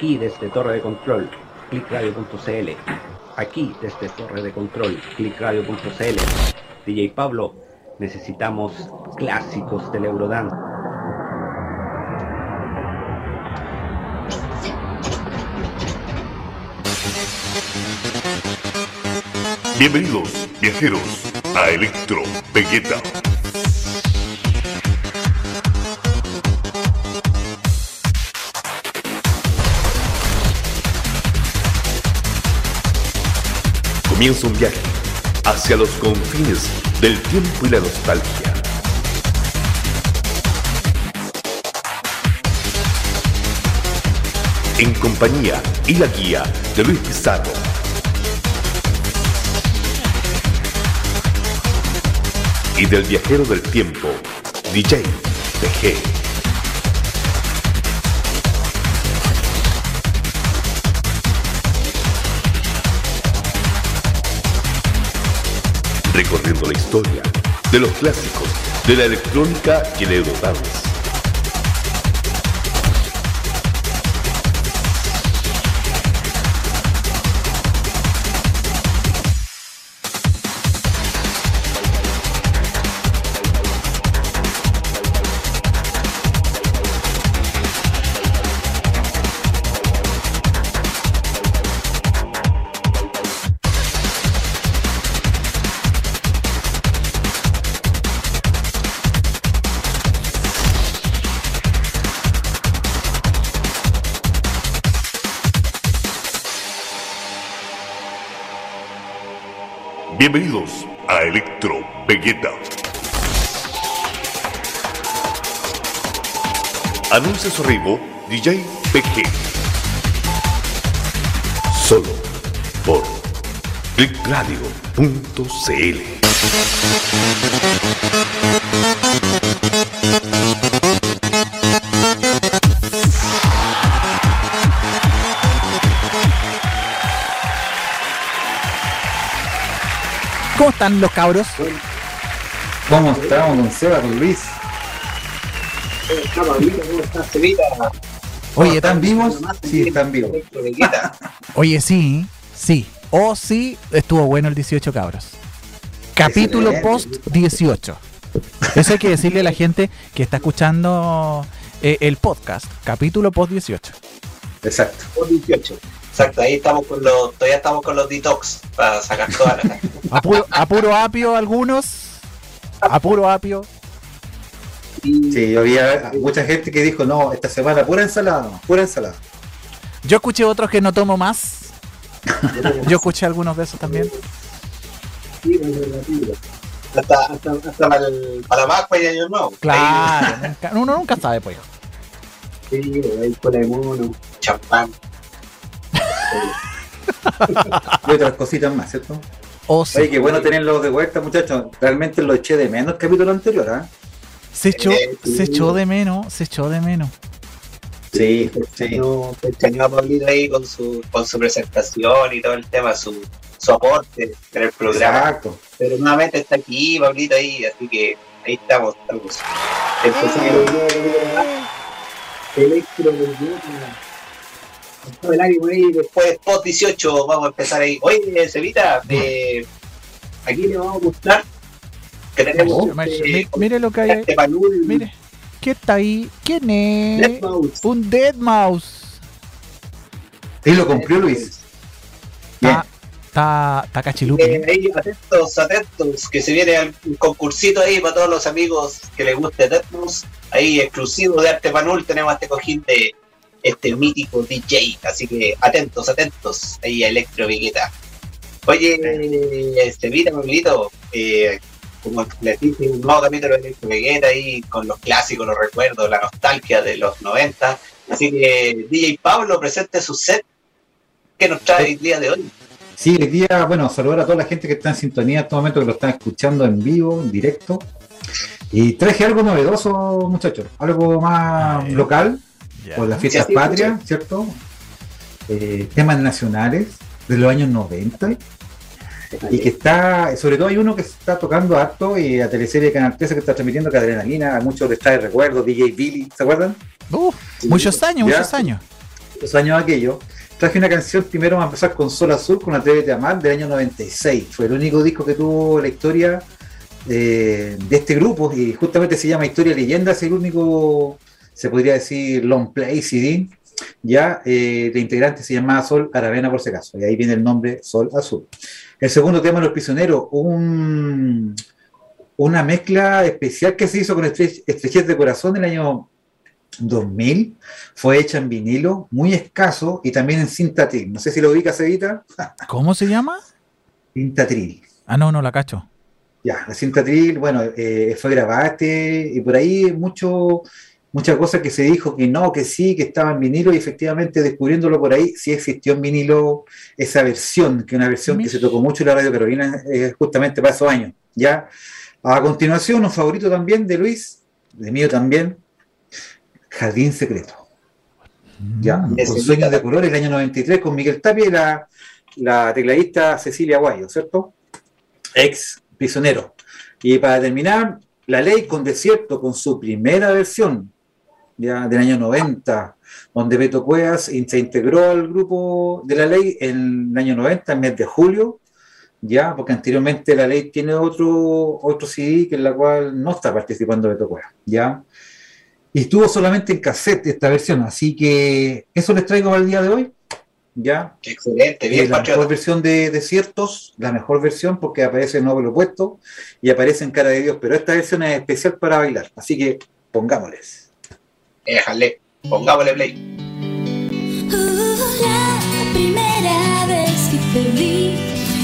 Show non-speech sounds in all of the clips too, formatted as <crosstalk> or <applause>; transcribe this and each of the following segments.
Aquí desde Torre de Control, clickradio.cl. Aquí desde Torre de Control, clickradio.cl. DJ Pablo, necesitamos clásicos del Eurodan. Bienvenidos, viajeros, a Electro Vegeta. Comienza un viaje hacia los confines del tiempo y la nostalgia. En compañía y la guía de Luis Pizarro. Y del viajero del tiempo, DJ PG. Recorriendo la historia de los clásicos de la electrónica y el Eurodance. Bienvenidos a Electro Vegeta. Anuncia su arribo DJ PG. Solo por clickradio.cl. están los cabros? ¿Cómo estamos con Seba, con Luis? Oye, ¿están vivos? Sí, están vivos. <laughs> Oye, sí, sí. O sí, estuvo bueno el 18 cabros. Capítulo post 18. Eso hay que decirle a la gente que está escuchando eh, el podcast. Capítulo post 18. Exacto. Post 18. Exacto, ahí estamos con los, todavía estamos con los detox para sacar todas las. <laughs> A puro, a puro apio algunos. A puro apio. Sí, yo había mucha gente que dijo, no, esta semana pura ensalada, pura ensalada. Yo escuché otros que no tomo más. Yo escuché algunos de esos también. Hasta, hasta, hasta para, el, para la Pascua y Año Nuevo. Claro, nunca- uno nunca sabe, pues. Sí, ahí con el mono, champán. <laughs> Y otras cositas más, ¿cierto? O sí. Oye, qué bueno tenerlos de vuelta, muchachos. Realmente lo eché de menos el capítulo anterior, ¿ah? Se echó, Eh, se echó de menos, se echó de menos. Sí, sí. No, a Pablito ahí con su, con su presentación y todo el tema, su, su aporte en el programa. Exacto. Pero nuevamente está aquí, Pablito ahí, así que ahí estamos, estamos. Empezamos. Electro Con todo el ánimo ahí, después post 18 vamos a empezar ahí. Oye, Cevita, eh, aquí le vamos a mostrar que tenemos Mire, mire lo que hay ahí. este Mire. ¿Qué está ahí? ¿Quién es? Mouse. Un Dead Mouse. Y lo cumplió Luis. Bien. Está, está, cachilupi. Eh, ahí, atentos, atentos, que se viene un concursito ahí para todos los amigos que les guste Deathmouse. Ahí, exclusivo de Arte Panul, tenemos este cojín de este mítico DJ. Así que atentos, atentos, ahí a Electro Vegeta. Oye, este, mira, Pablito, eh, como les dije, un nuevo capítulo de Electro Vegeta ahí con los clásicos, los recuerdos, la nostalgia de los 90. Así que DJ Pablo presente su set que nos trae el día de hoy. Sí, hoy día, bueno, saludar a toda la gente que está en sintonía en este momento, que lo están escuchando en vivo, en directo. Y traje algo novedoso, muchachos, algo más ya. local, Por las fiestas patrias, ¿cierto? Eh, temas nacionales de los años 90. Y que está, sobre todo hay uno que está tocando harto y la teleserie de Canal 13 que está transmitiendo que Adrenalina, a muchos les trae recuerdos, DJ Billy, ¿se acuerdan? Uh, muchos años, Ya. muchos años. los años aquellos, traje una canción primero vamos a empezar con Sol Azul con Atrévete a Amar del año 96. Fue el único disco que tuvo la historia eh, de este grupo y justamente se llama Historia Leyenda, es el único, se podría decir, long play CD. Ya, eh, de integrante se llama Sol Aravena por si acaso, y ahí viene el nombre Sol Azul. El segundo tema, Los Prisioneros, un, una mezcla especial que se hizo con Estre- Estrechez de Corazón del año 2000, fue hecha en vinilo, muy escaso, y también en cinta tril. No sé si lo ubicas, Evita. <laughs> ¿Cómo se llama? Cinta tril. Ah, no, no la cacho. Ya, la cinta tril, bueno, eh, fue grabada este, y por ahí mucho, muchas cosas que se dijo que no, que sí, que estaba en vinilo, y efectivamente descubriéndolo por ahí, sí existió en vinilo esa versión, que es una versión que se tocó mucho en la Radio Carolina eh, justamente para esos años. Ya, a continuación, un favorito también de Luis, de mío también, Jardín Secreto. Ya, Mm. con Ese Sueños de. Colores, el año 93, con Miguel Tapia y la, la tecladista Cecilia Guayo, ¿cierto? Ex prisionero. Y para terminar, La Ley con Desierto, con su primera versión, ya del año 90, donde Beto Cuevas se integró al grupo de La Ley en el año 90, en mes de julio, ya, porque anteriormente La Ley tiene otro, otro CD que en la cual no está participando Beto Cuevas, ya. Y estuvo solamente en cassette esta versión, así que eso les traigo para el día de hoy. Ya, Excelente, Eh, bien, la mejor versión de Desiertos, la mejor versión porque aparece en óvulo opuesto y aparece en Cara de Dios, pero esta versión es especial para bailar, así que pongámosles. Déjale, pongámosle play. La primera vez que te vi,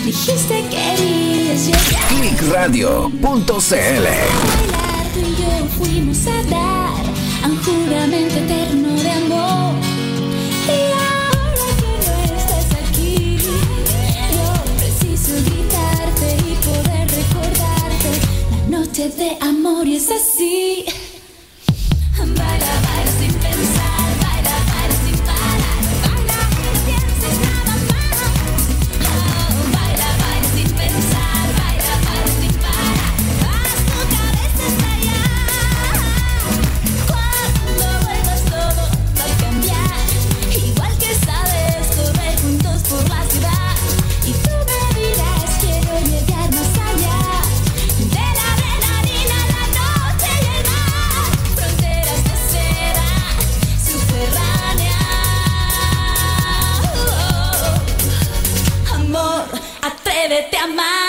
dijiste que querías llegar Clickradio.cl bailar. Tú y yo fuimos a dar a un juramento eterno de amor. Y ahora que no estás aquí, yo preciso gritarte y poder recordarte la noche de amor y es así. Baila, atrévete a amar.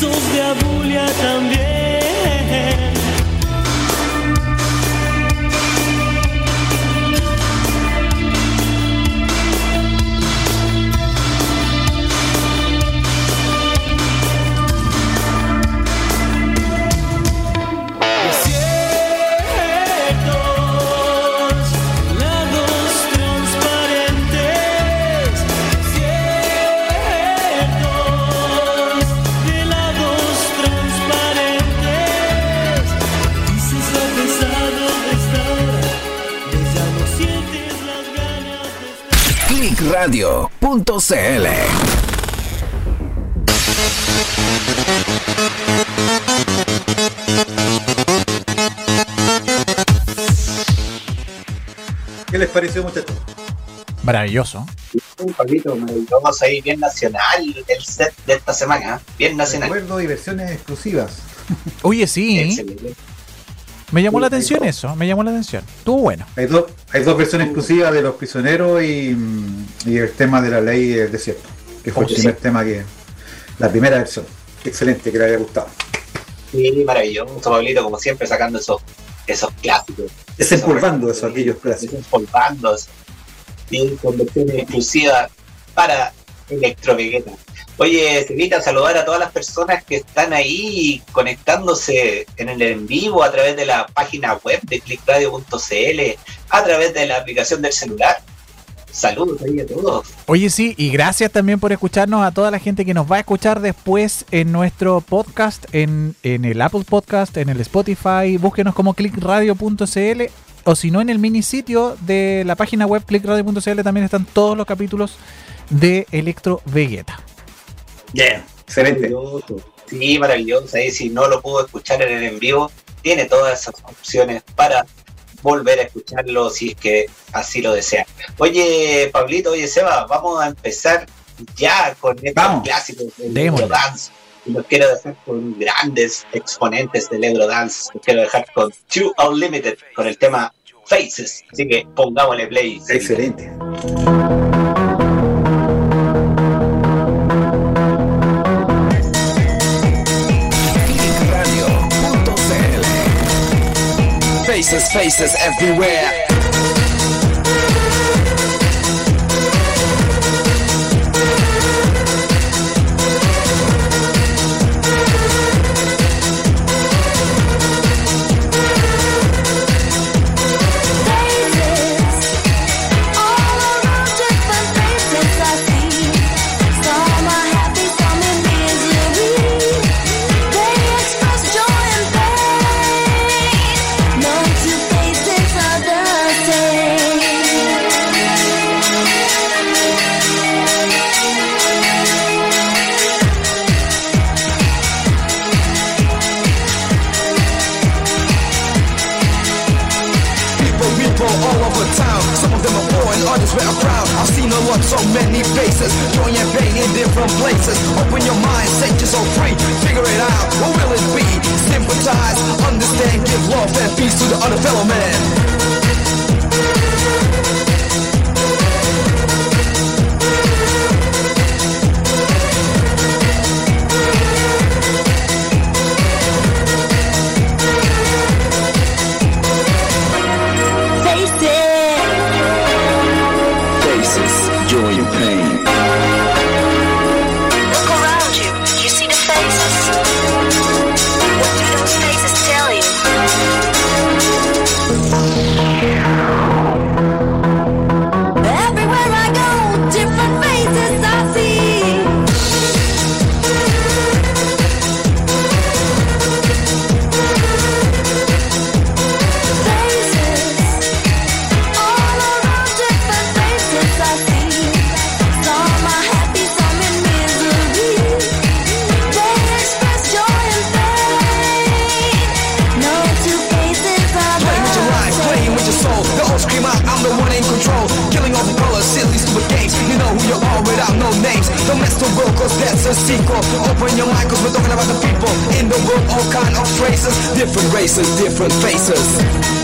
Bostezos de abulia también. Clickradio.cl ¿Qué les pareció, muchachos? Maravilloso. Un Pablito, vamos ahí bien nacional el set de esta semana, bien nacional. Recuerdo y versiones exclusivas. Oye, sí, Excelente. me llamó la atención eso, me llamó la atención. Estuvo bueno. Hay, dos hay dos versiones exclusivas de los prisioneros y, y el tema de la ley del desierto, que fue el primer sí. tema que. La primera versión. Excelente, que le haya gustado. Sí, maravilloso, Pablito, como siempre, sacando esos, esos clásicos. Desempolvando eso, aquellos clásicos. Desempolvando eso. Y con versiones exclusivas para Electro Vegeta. Oye, te invito a saludar a todas las personas que están ahí conectándose en el en vivo a través de la página web de clickradio.cl, a través de la aplicación del celular. Saludos ahí a todos. Oye, sí, y gracias también por escucharnos a toda la gente que nos va a escuchar después en nuestro podcast, en, en el Apple Podcast, en el Spotify. Búsquenos como clickradio.cl o si no, en el mini sitio de la página web clickradio.cl también están todos los capítulos de Electro Vegeta. Yeah. Excelente. Sí, maravilloso. Ahí si no lo pudo escuchar en el en vivo, tiene todas esas opciones para volver a escucharlo si es que así lo desea. Oye, Pablito, oye, Seba, vamos a empezar ya con estos clásicos del. Eurodance. Y los quiero dejar con grandes exponentes del Eurodance. Los quiero dejar con Two Unlimited, con el tema Faces. Así que pongámosle play. Excelente. Faces, faces everywhere. In places. Open your mind, set yourself free. Figure it out, what will it be? Sympathize, understand, give love and peace to the other fellow man. Mess cause that's a sequel. Open your mind, cause we're talking about the people. In the world, all kind of races. Different races, different faces.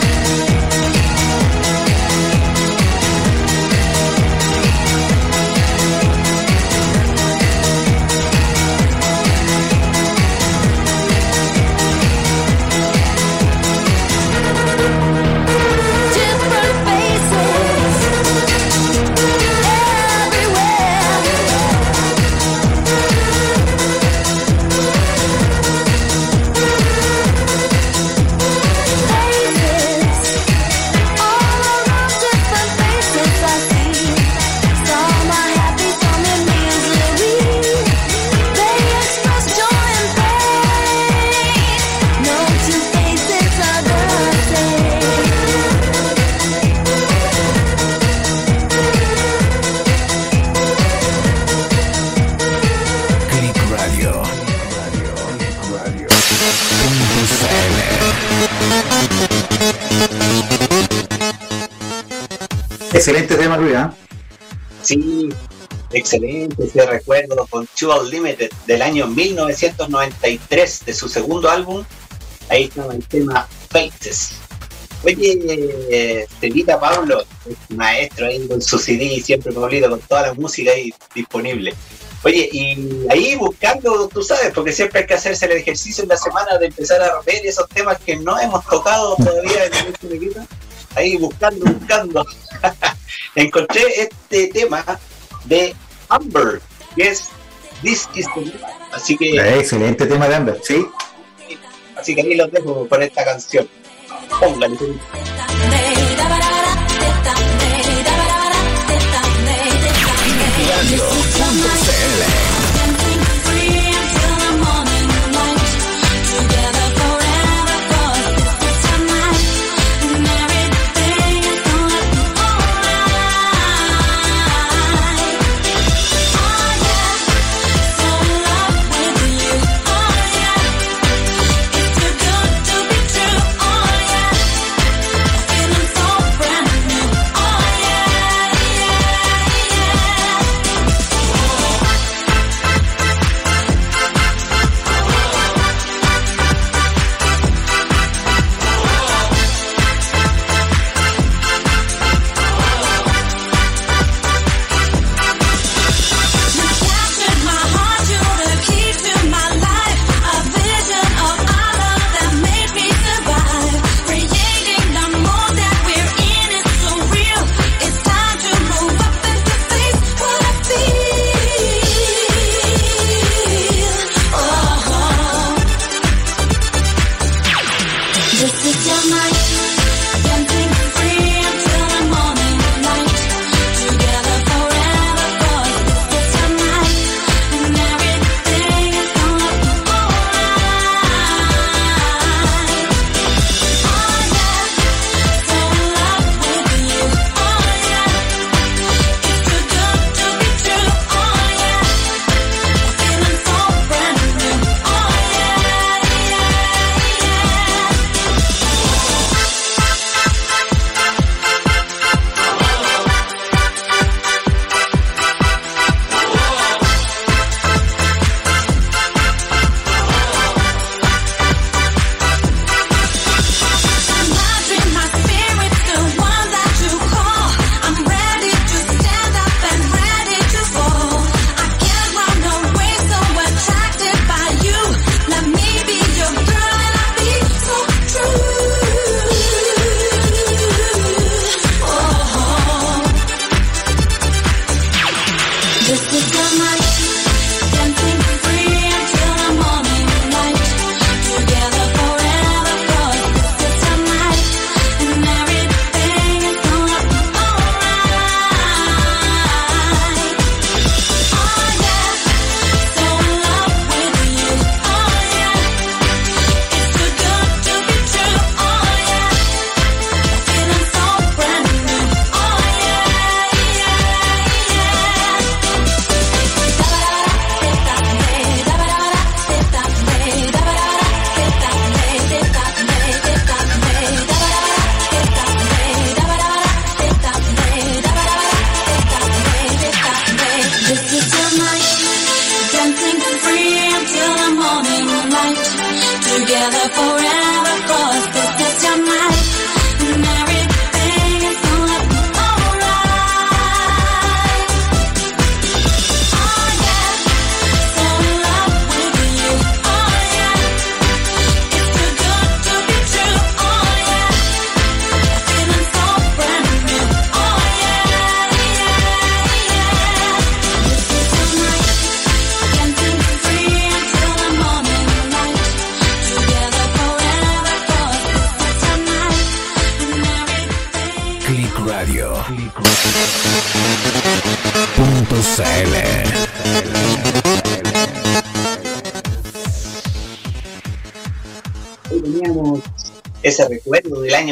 Sí, excelente ese recuerdo con Two Unlimited del año 1993 de su segundo álbum. Ahí estaba el tema Faces. Oye, Celita Pablo, es maestro ahí con su CD, siempre Pablito, con toda la música ahí disponible. Oye, y ahí buscando, tú sabes, porque siempre hay que hacerse el ejercicio en la semana de empezar a ver esos temas que no hemos tocado todavía en el Telequita. Ahí buscando, buscando. <laughs> Encontré este tema de Amber, que es This is the. Así que, Eh, Excelente tema de Amber, sí. así que ahí los dejo con esta canción. Póngale.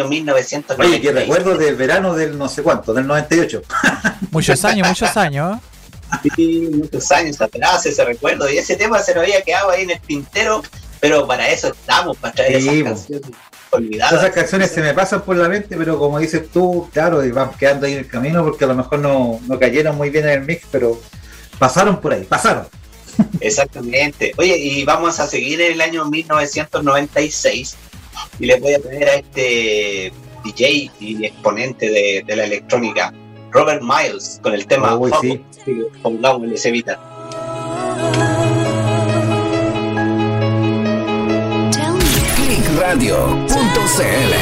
Año 1990. Oye, que recuerdo del verano del no sé cuánto, del 98. <laughs> Muchos años, muchos años. Sí, muchos años atrás ese recuerdo. Y ese tema se nos había quedado ahí en el tintero, pero para eso estamos, para traer Sí, esas canciones olvidadas. Esas canciones se me pasan por la mente, pero como dices tú, claro, y van quedando ahí en el camino porque a lo mejor no, no cayeron muy bien en el mix, pero pasaron por ahí, pasaron. <laughs> Exactamente. Oye, y vamos a seguir en el año 1996 y les voy a poner a este DJ y exponente de, de la electrónica, Robert Miles, con el tema Focus. sí. Sí, Pongámosle ese Vita. Tell me, Clickradio.cl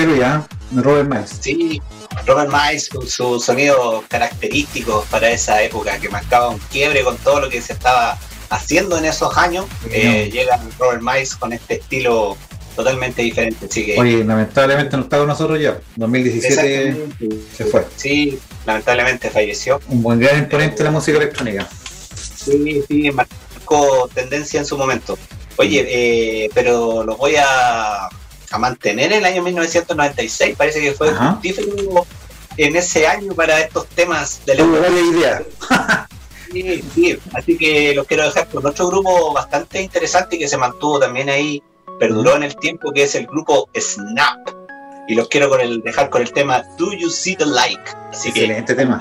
Luis, ¿ah? Robert Miles. Sí, Robert Miles con su sonido característico para esa época que marcaba un quiebre con todo lo que se estaba haciendo en esos años, eh, llega Robert Miles con este estilo totalmente diferente. Así que, Oye, lamentablemente no está con nosotros ya. 2017 Exactamente. se fue. Sí, lamentablemente falleció. Un buen gran exponente de la música electrónica. Sí, sí, marcó tendencia en su momento. Oye, eh, pero lo voy a, a mantener en el año 1996. Parece que fue fructífero en ese año para estos temas Tuvo buena idea. Sí, sí, así que los quiero dejar con otro grupo bastante interesante que se mantuvo también ahí, perduró en el tiempo, que es el grupo Snap. Y los quiero con el, dejar con el tema Do You See the Light? Así Excelente que tema.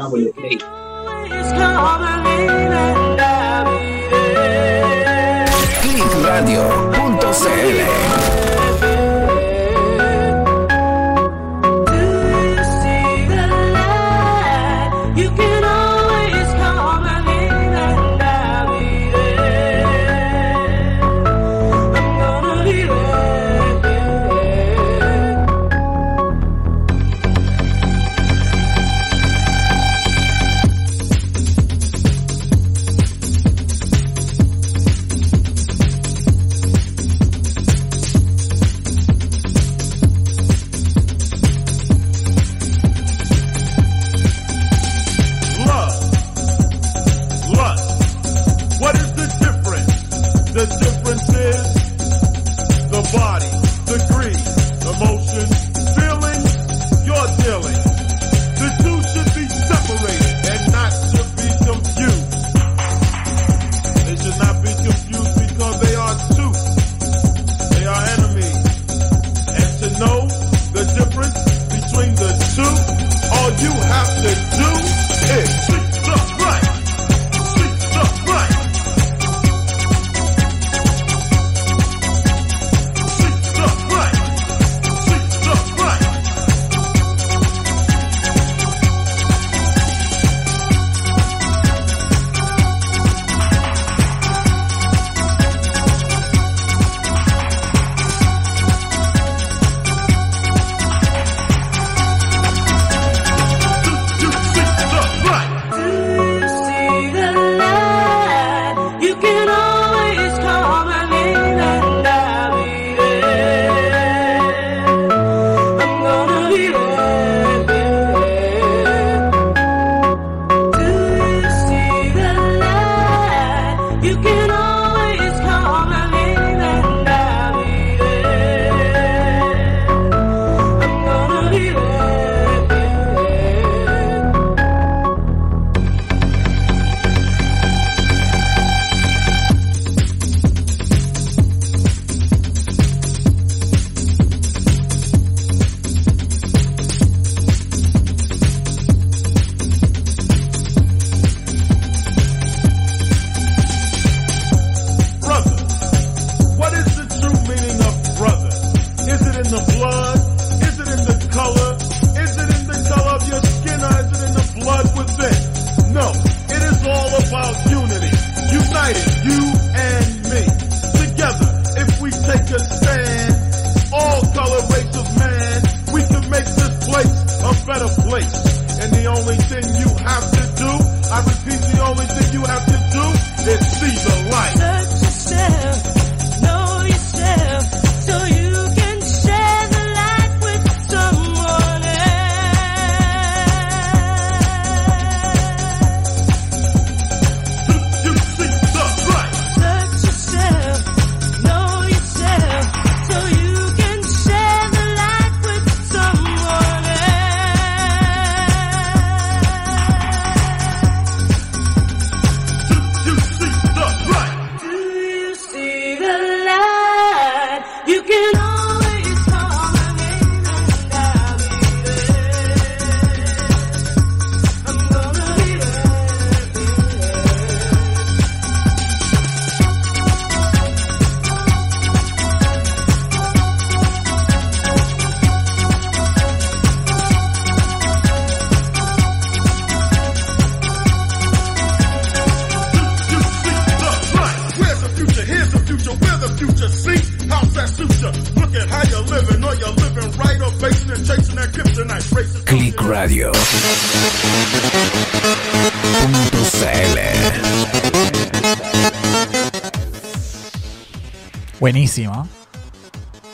Buenísimo.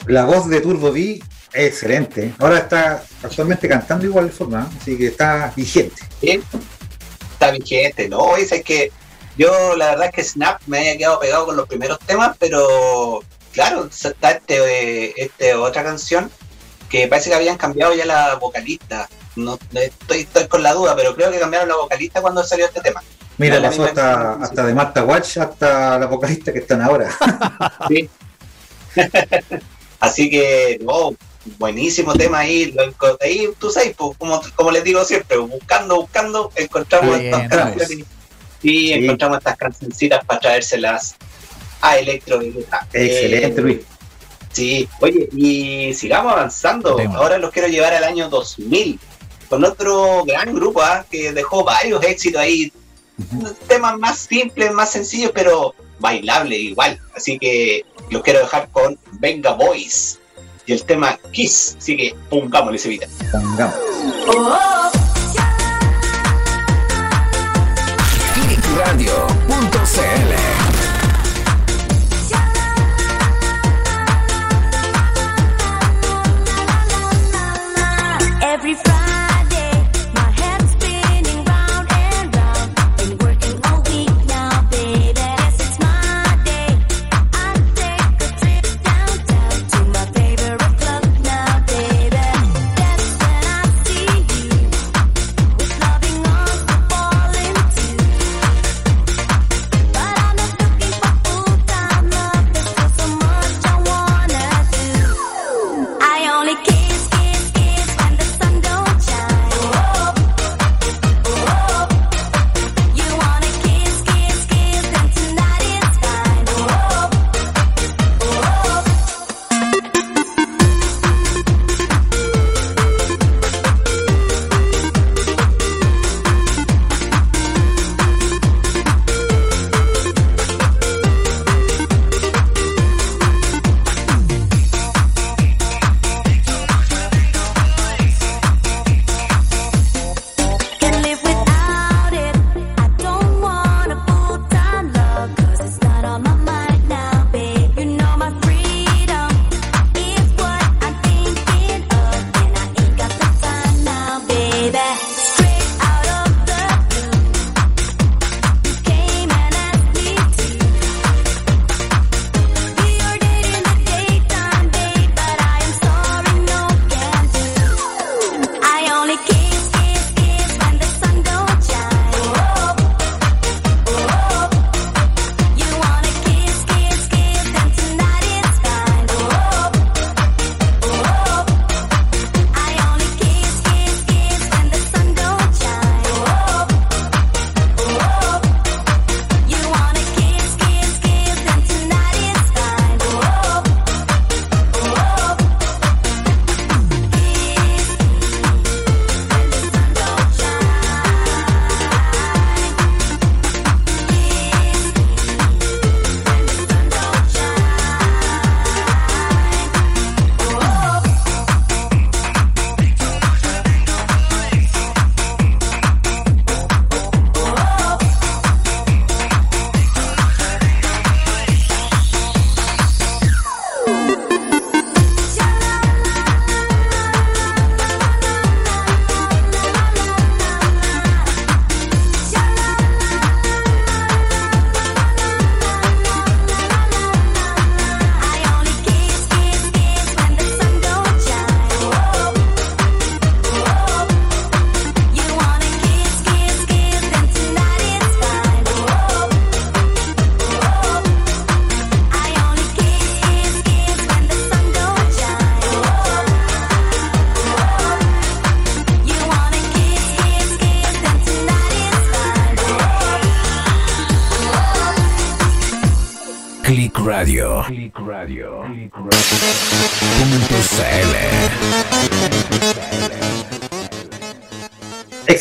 La voz de Turbo B es excelente. Ahora está actualmente cantando igual de forma, ¿eh? así que está vigente. Está vigente, ¿no? Es que yo la verdad es que Snap me había quedado pegado con los primeros temas, pero claro, está este, eh, este otra canción que parece que habían cambiado ya la vocalista. No estoy, estoy con la duda, pero creo que cambiaron la vocalista cuando salió este tema. Mira, pasó hasta, hasta de Marta Watch hasta la vocalista que están ahora. <laughs> Sí. <laughs> Así que, no, buenísimo tema ahí. Ahí tú sabes, pues, como, como les digo siempre, buscando, buscando, encontramos bien, estas canciones y encontramos estas cancioncitas para traérselas a Electro. Excelente, Eh, Luis. Sí, oye, y sigamos avanzando. Ahora los quiero llevar al año 2000 con otro gran grupo ah, que dejó varios éxitos ahí. Temas más simples, más sencillos, pero bailables igual. Así que los quiero dejar con Venga Boys y el tema Kiss. Así que pongámosle ese vida. Pongamos. Clickradio.cl Every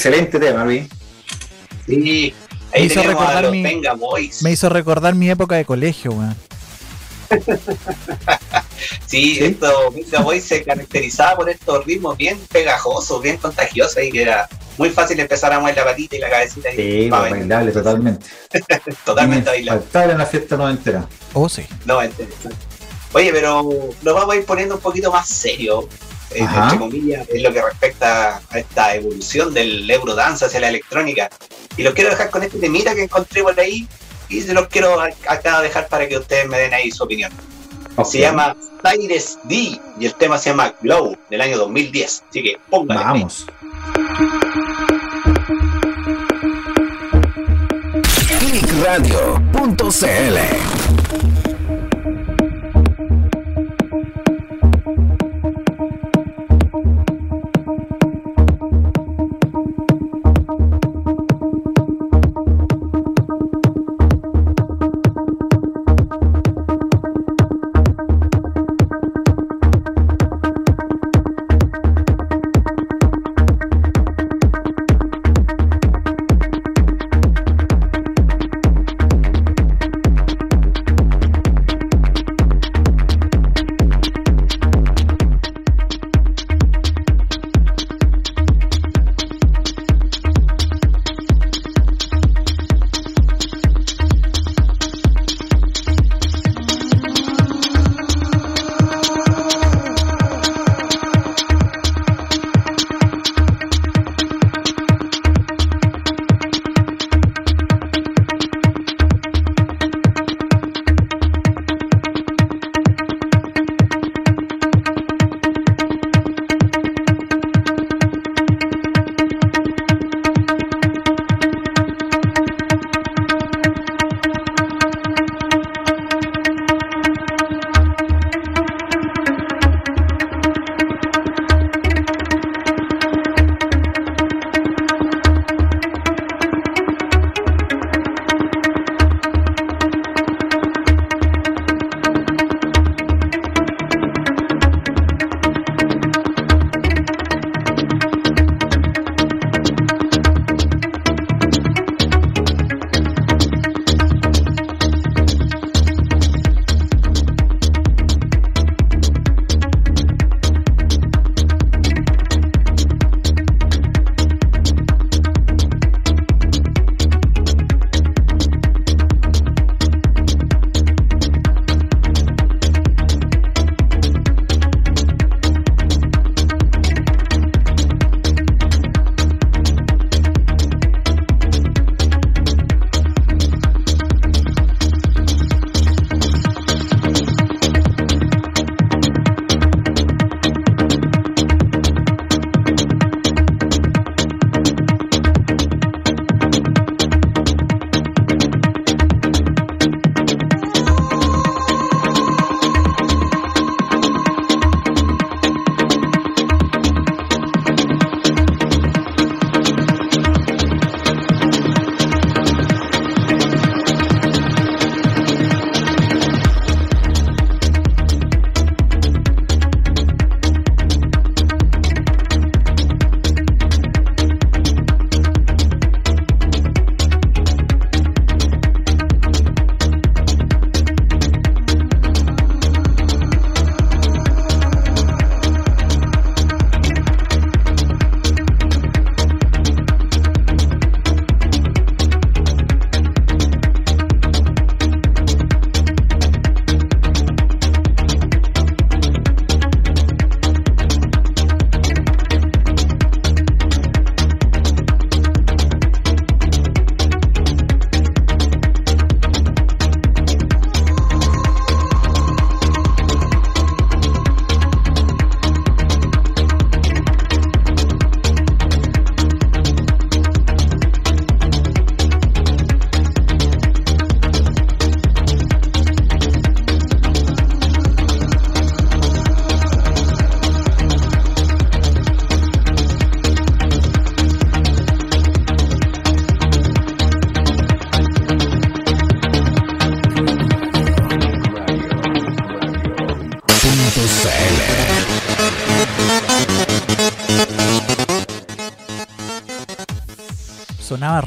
Excelente tema, Luis. Sí, Me ahí hizo tenemos a recordar los mi- Venga Boys. Me hizo recordar mi época de colegio, weón. <laughs> Sí, esto Venga Boys se caracterizaba por estos ritmos bien pegajosos, bien contagiosos y que era muy fácil empezar a mover la patita y la cabecita. y Sí, pues, bailable totalmente. <laughs> Totalmente bailable. Faltable en la fiesta noventera. Oh, sí. No, entonces, Oye, pero lo vamos a ir poniendo un poquito más serio, Ajá. entre comillas, en lo que respecta a esta evolución del Eurodance hacia la electrónica. Y los quiero dejar con este temita que encontré por ahí y se los quiero acá dejar para que ustedes me den ahí su opinión. Se llama Cyrus D y el tema se llama Glow del año 2010. Así que póngale. play. Vamos. Clickradio.cl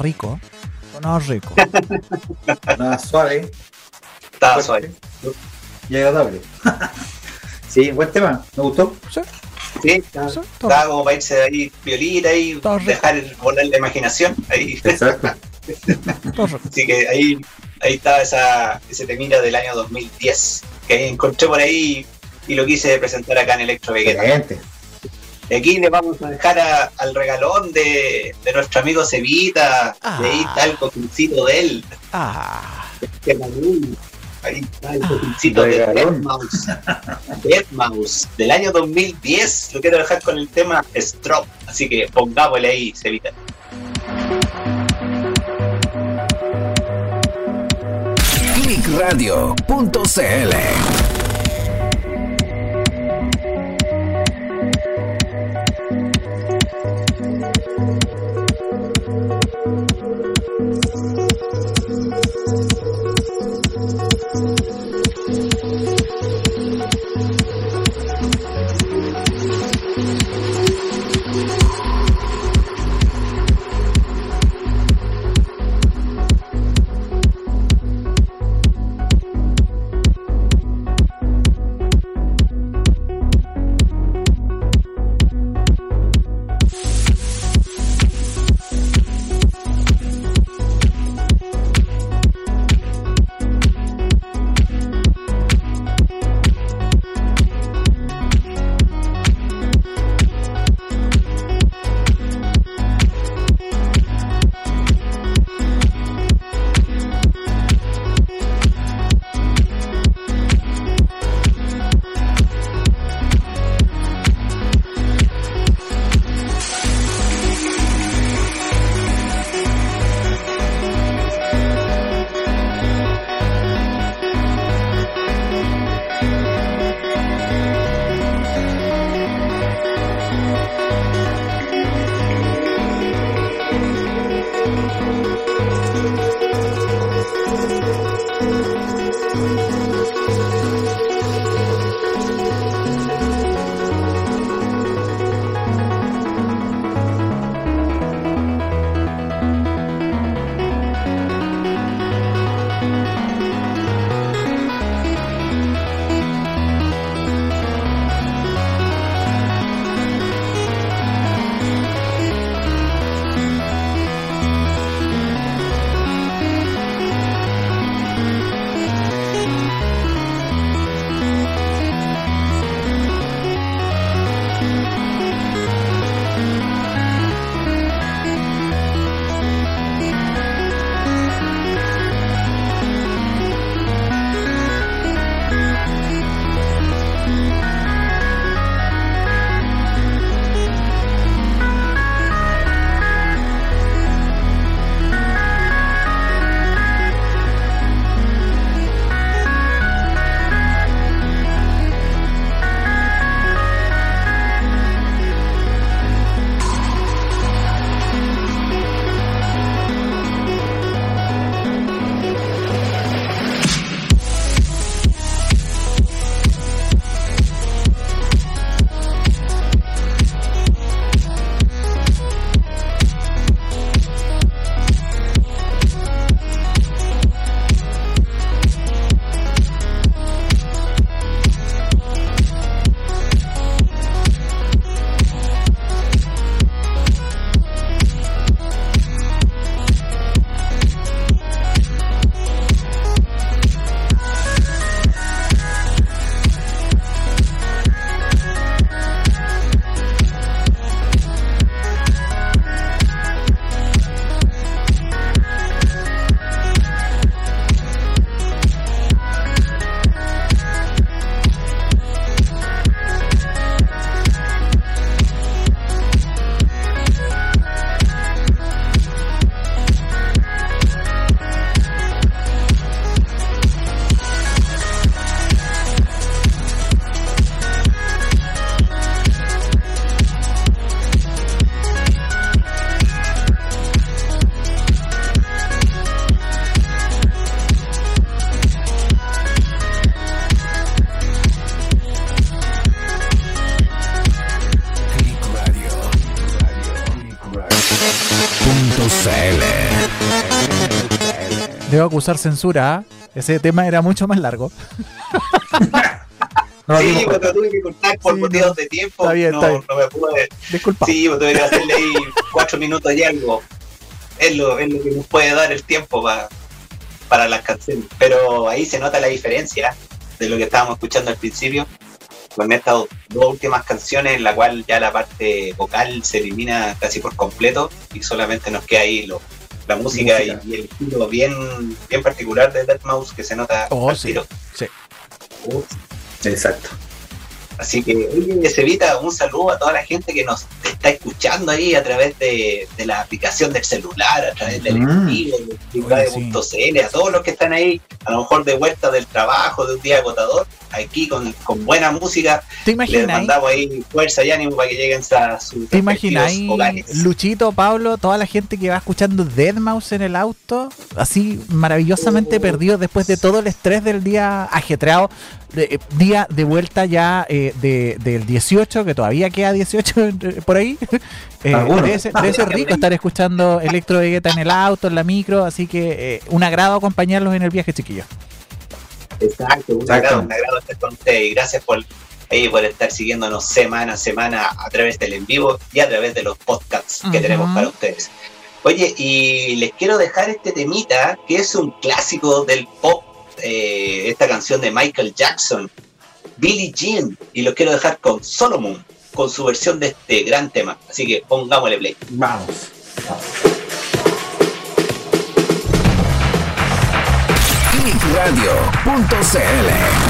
rico. Sonaba rico. <laughs> Nada suave. Estaba suave. Y agradable. <laughs> sí, buen tema. ¿Me gustó? Sí. Sí, estaba, estaba como para irse de ahí violita y dejar volar la imaginación. Ahí. Exacto. <laughs> Así que ahí, ahí estaba esa, ese temita del año 2010, que encontré por ahí y lo quise presentar acá en Electro Vegeta. Excelente. Aquí le vamos a dejar a- al regalón de, de nuestro amigo Cevita. De ahí está el cojincito de él. Ah, de Manu. Ahí está el cojincito de regalón. Deadmau5. Deadmau5, del año 2010. Lo quiero dejar con el tema Strop. Así que pongámosle ahí, Cevita. Clickradio.cl acusar censura. ¿ah? Ese tema era mucho más largo. <laughs> No, sí, dimos porque tuve que cortar por Sí, motivos no. de tiempo. Está bien, no, está bien. no me pude. Disculpa. Sí, pues tuve que hacerle ahí cuatro minutos y algo. Es lo, es lo que nos puede dar el tiempo pa- para las canciones. Pero ahí se nota la diferencia. de lo que estábamos escuchando al principio. Con estas dos últimas canciones en la cual ya la parte vocal se elimina casi por completo y solamente nos queda ahí lo- la música, Música. Y, y el estilo bien, bien particular de Deadmau5 que se nota Oh, al sí. tiro. Sí. Exacto. Así que, oye, Cevita, un saludo a toda la gente que nos está escuchando ahí a través de, de la aplicación del celular, a través del Mm. de a todos los que están ahí, a lo mejor de vuelta del trabajo, de un día agotador, aquí con, con buena música, ¿Te les imaginas? mandamos ahí fuerza y ánimo para que lleguen a sus ¿Te imaginas. Luchito, Pablo, toda la gente que va escuchando Deadmau5 en el auto, así maravillosamente Oh. perdidos después de todo el estrés del día ajetreado, eh, día de vuelta ya eh, de, del 18, que todavía queda 18 eh, por ahí? <laughs> Eh, Algunos. debe, ser, debe ser rico estar escuchando Electro Vegeta en el auto, en la micro, así que eh, un agrado acompañarlos en el viaje, chiquillos. Exacto, un Exacto. agrado, un agrado estar con ustedes y gracias por, ahí, por estar siguiéndonos semana a semana a través del en vivo y a través de los podcasts que tenemos para ustedes. Oye, y les quiero dejar este temita que es un clásico del pop, eh, esta canción de Michael Jackson, Billie Jean, y lo quiero dejar con Solomon, con su versión de este gran tema. Así que pongámosle play. Vamos. Clickradio.cl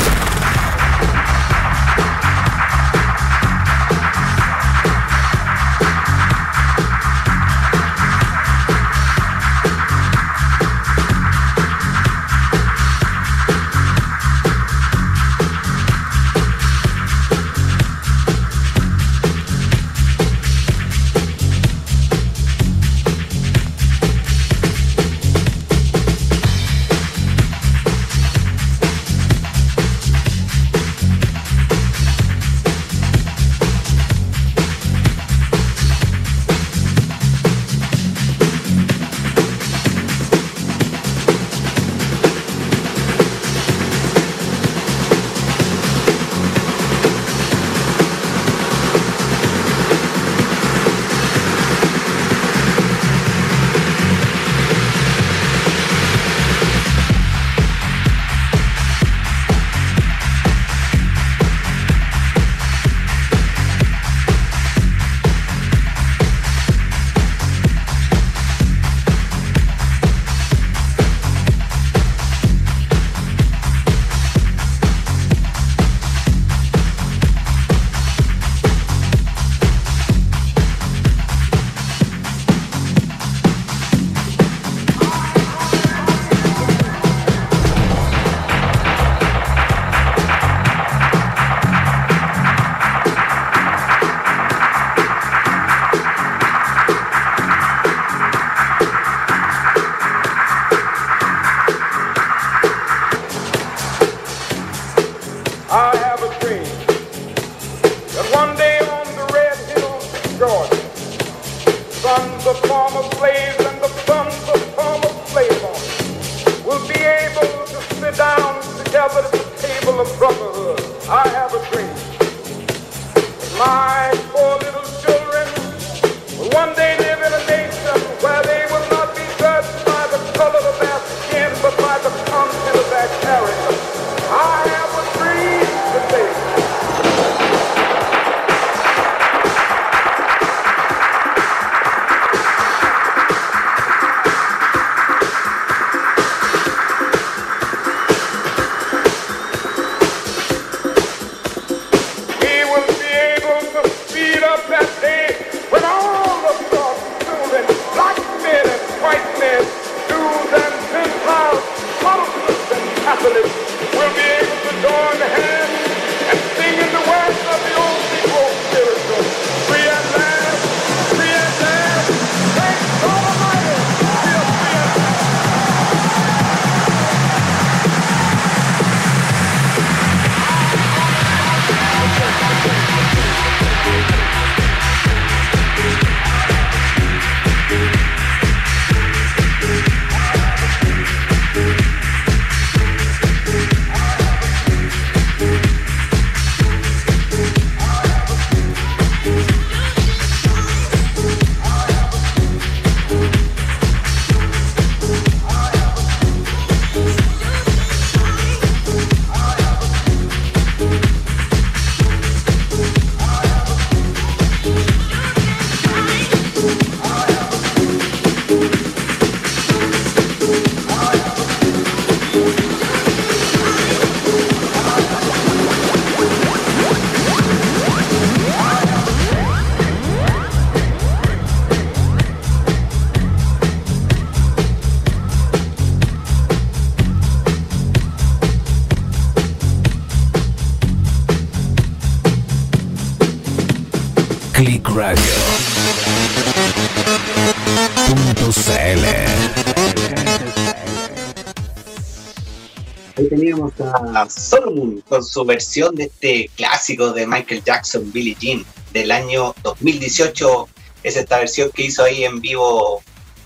Solomon con su versión de este clásico de Michael Jackson, Billie Jean, del año 2018. Es esta versión que hizo ahí en vivo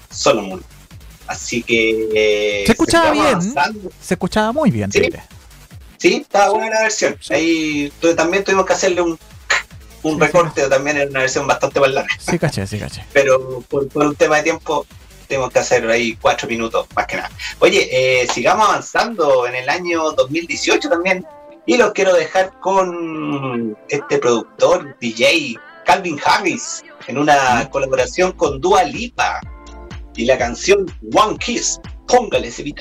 Solomon. Así que. eh, Se escuchaba bien. avanzando. Se escuchaba muy bien, Sí. Sí, estaba buena la versión. Ahí también tuvimos que hacerle un, un recorte, también era una versión bastante más larga. Sí, caché, sí, caché. pero por, por un tema de tiempo tenemos que hacer ahí cuatro minutos más que nada. Oye, eh, sigamos avanzando en el año 2018 también y los quiero dejar con este productor DJ Calvin Harris en una colaboración con Dua Lipa y la canción One Kiss. Póngale ese beat.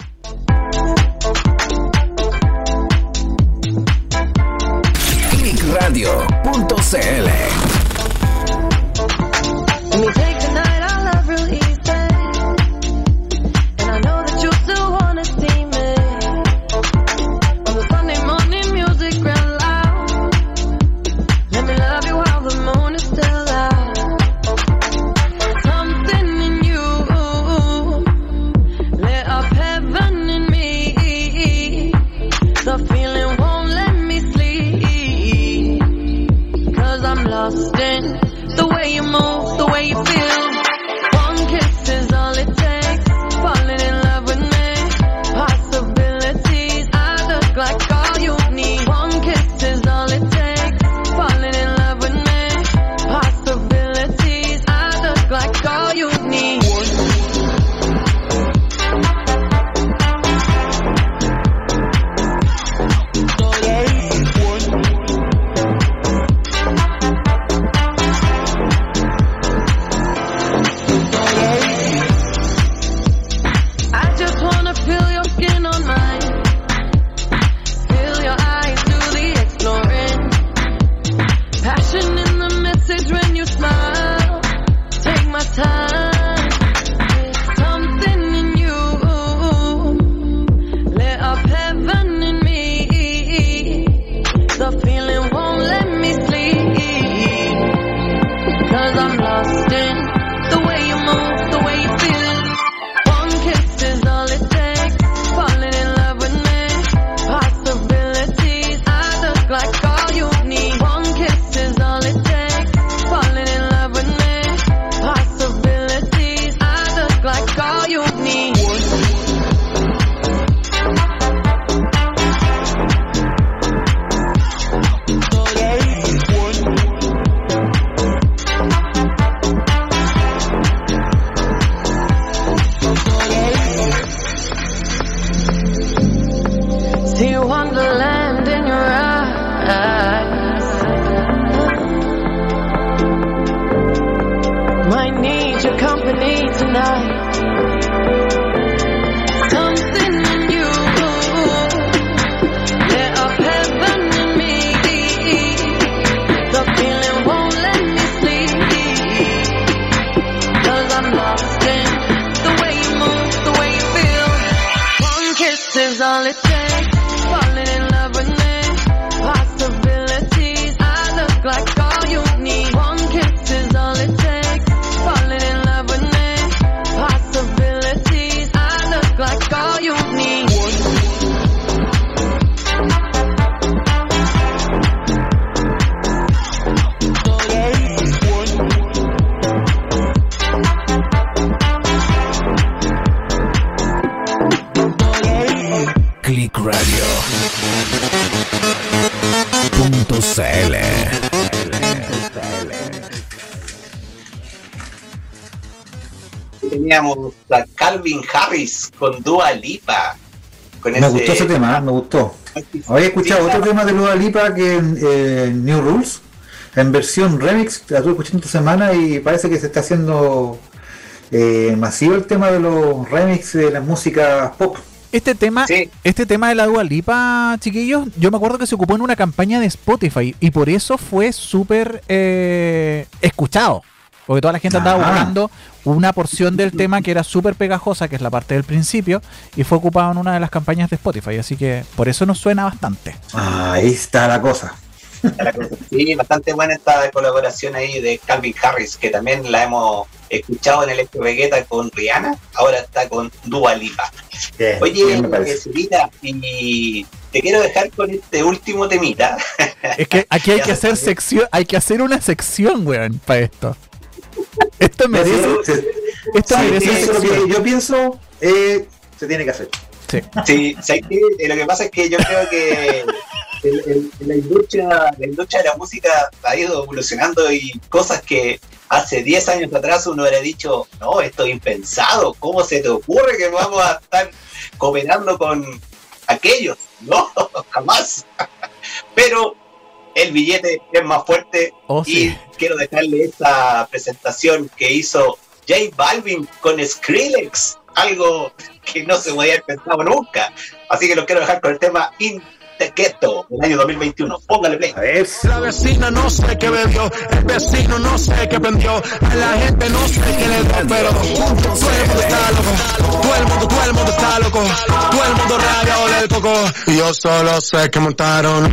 Con Dua Lipa. Con Me gustó ese tema, me gustó. Había escuchado otro tema de Dua Lipa que en eh, New Rules, en versión remix, la estuve escuchando esta semana y parece que se está haciendo eh, masivo el tema de los remix de las músicas pop. Este tema, este tema de la Dua Lipa, chiquillos, yo me acuerdo que se ocupó en una campaña de Spotify y por eso fue súper eh, escuchado. Porque toda la gente andaba Ah. buscando una porción del tema que era súper pegajosa, que es la parte del principio, y fue ocupado en una de las campañas de Spotify. Así que por eso nos suena bastante. Ahí está la cosa. Sí, bastante buena esta colaboración ahí de Calvin Harris, que también la hemos escuchado en Electro Vegeta con Rihanna, ahora está con Dua Lipa. Bien, Oye. Zurita, y te quiero dejar con este último temita. Es que aquí hay <laughs> que hacer sección, hay que hacer una sección, weón, para esto. Esto merece, esto Sí, merece eso es lo que yo pienso, eh, se tiene que hacer. Sí. Sí, ¿sabes qué? Eh, lo que pasa es que yo creo que el- el- la, industria, la industria de la música ha ido evolucionando y cosas que hace 10 años atrás uno hubiera dicho, no, esto es impensado, ¿cómo se te ocurre que vamos a estar cooperando con aquellos? <laughs> No, jamás. Pero el billete es más fuerte Oh, y sí. quiero dejarle esta presentación que hizo J Balvin con Skrillex, algo que no se podía haber pensado nunca. Así que lo quiero dejar con el tema In the Ghetto del año 2021. Póngale play. La vecina no sé qué bebió, el vecino no sé qué prendió, a la gente no sé qué le dio, pero todo el mundo está loco, todo el mundo, todo el mundo está loco, todo el mundo rayado del coco, y yo solo sé que montaron.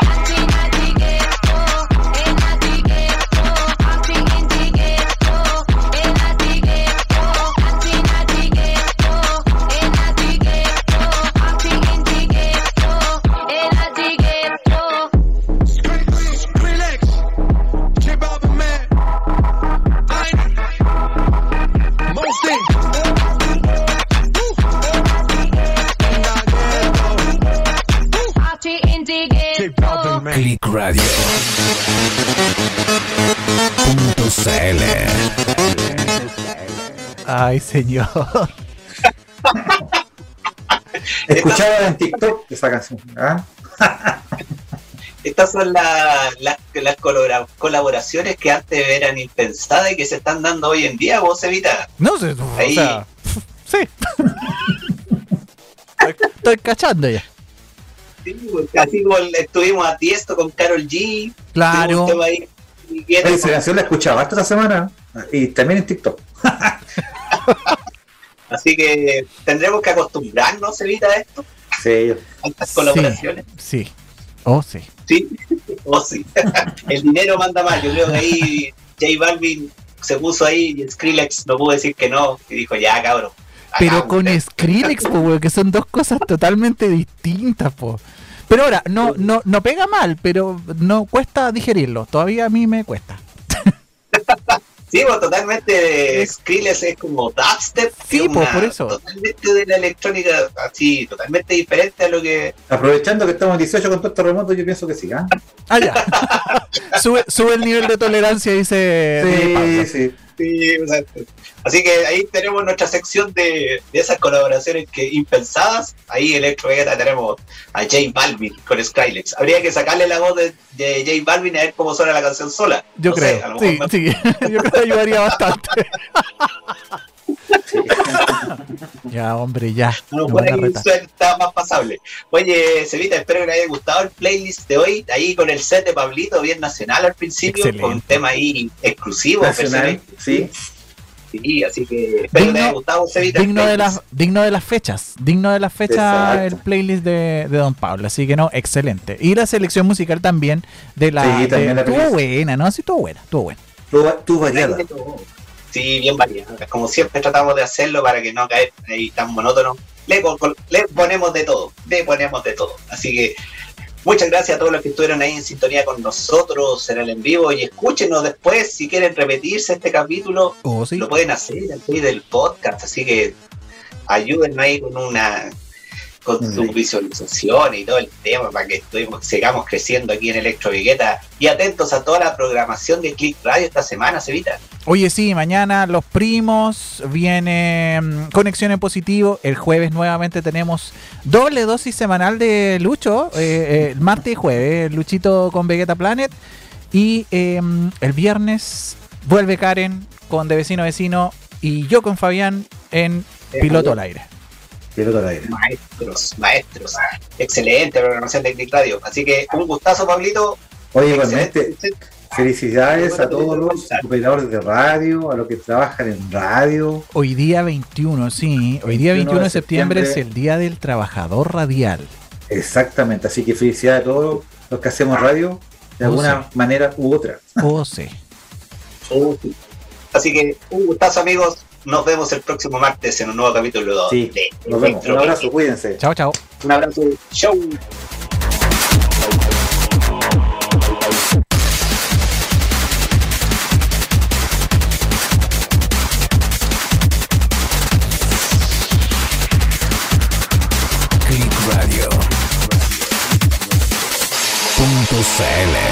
Señor. <laughs> Escuchaba en TikTok esa canción. ¿ah? <laughs> Estas son la- las las colabora- colaboraciones que antes eran impensadas y que se están dando hoy en día, vos Evita. No sé, o Ahí. sea, sí. Estoy- Estoy cachando ya. Sí, porque así como estuvimos a tiesto con Carol G. Claro. ahí, y que- Oye, esa canción la escuchaba esta semana y también en TikTok. <laughs> Así que tendremos que acostumbrarnos, Evita, a esto, Sí, a estas colaboraciones. Sí. Oh, sí. Sí, <laughs> o sí. <laughs> El dinero manda más. Yo creo que ahí J Balvin se puso ahí y Skrillex no pudo decir que no. Y dijo, ya, cabrón. Pero con Skrillex, po, que son dos cosas totalmente distintas, po. Pero ahora, no, no, no pega mal, pero no cuesta digerirlo. Todavía a mí me cuesta. <laughs> Sí, pues totalmente Skrillex es como dubstep. Sí, es pues, una- por eso. Totalmente de la electrónica, así, totalmente diferente a lo que. aprovechando que estamos en 18 con todo esto remoto, yo pienso que sí. ¿ah? Ah, ya. <laughs> sube, sube el nivel de tolerancia, dice. Sí, sí. Sí, o sea, así que ahí tenemos nuestra sección de, de esas colaboraciones que impensadas. Ahí en Electro Vegeta tenemos a J Balvin con Skrillex. Habría que sacarle la voz de, de J Balvin a ver cómo suena la canción sola. Yo No sé, creo. lo sí, sí. <laughs> Yo creo que ayudaría bastante. <laughs> ya, hombre, ya. Van a ahí más pasable. Oye, Cevita, espero que le haya gustado el playlist de hoy. Ahí con el set de Pablito, bien nacional al principio, Excelente. con un tema ahí exclusivo. Nacional, personal. sí. Sí, así que espero que te haya gustado, Cevita. digno de las digno de las fechas digno de las fechas Exacto. el playlist de, de Don Pablo así que no excelente y la selección musical también de la Sí, de- también la estuvo buena no sí estuvo buena estuvo buena tú variada. Sí, bien variada. Como siempre tratamos de hacerlo para que no caer ahí tan monótono. Le, le ponemos de todo, le ponemos de todo. Así que muchas gracias a todos los que estuvieron ahí en sintonía con nosotros en el en vivo y escúchenos después si quieren repetirse este capítulo. Oh, sí. Lo pueden hacer al pie del podcast, así que ayúdennos ahí con una con su visualización y todo el tema para que estuvimos, sigamos creciendo aquí en Electro Vigueta y atentos a toda la programación de Click Radio esta semana, Sevita. Oye, sí, mañana los primos, viene mm, Conexión en Positivo, el jueves nuevamente tenemos doble dosis semanal de Lucho, eh, eh, martes y jueves, Luchito con Vegeta Planet, y eh, el viernes vuelve Karen con De Vecino a Vecino y yo con Fabián en Piloto al Aire. Al aire. Maestros, maestros. Excelente programación de Click Radio. Así que un gustazo, Pablito. Oye, igualmente, felicidades a todos los operadores de radio, a los que trabajan en radio. Hoy día 21, sí, hoy día 21 de septiembre es el Día del Trabajador Radial. Exactamente, así que felicidades a todos los que hacemos radio de alguna manera u otra. Oh, sí. Así que un gustazo, amigos. Nos vemos el próximo martes en un nuevo capítulo Sí, de nos vemos. Un abrazo, cuídense. Chao, chao. Un abrazo. Show. Click Radio. Punto CL.